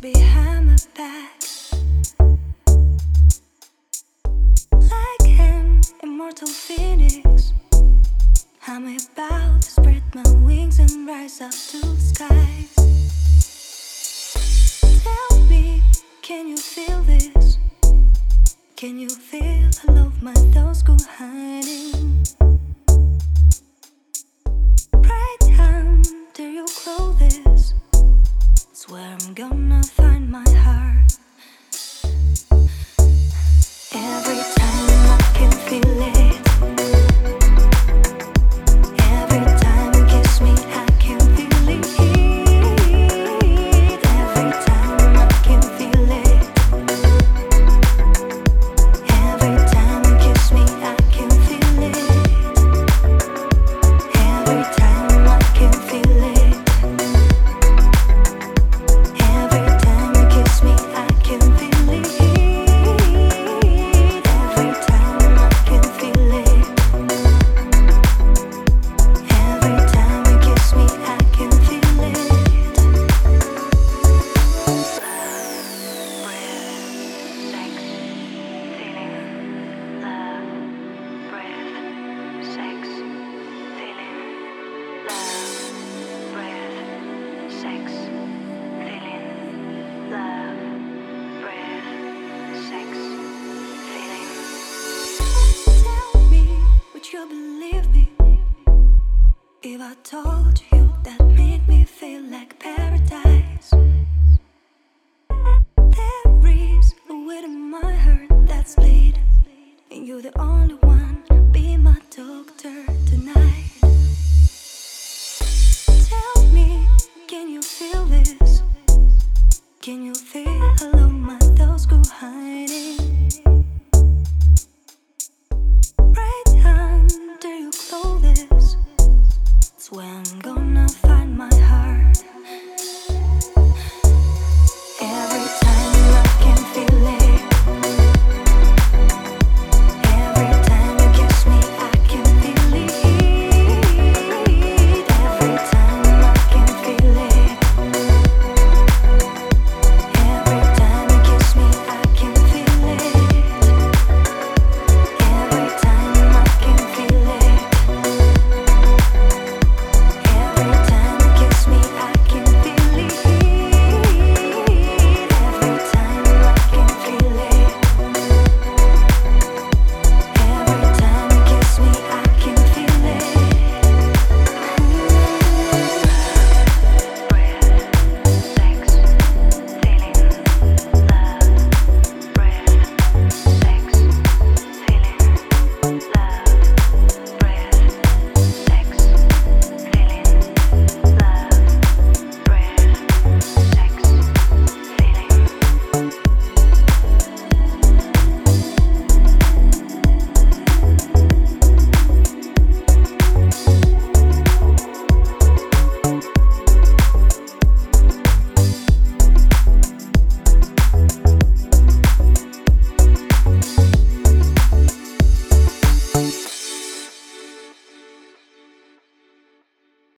behind my back. Like an immortal phoenix, I'm about to spread my wings and rise up to the skies. Tell me, can you feel this? Can you feel all of my thoughts go hiding? told you that made me feel like paradise. There is a weight in my heart that's bleeding, and you're the only one. Be my doctor tonight. Tell me, can you feel this? Can you feel how my thoughts go hiding?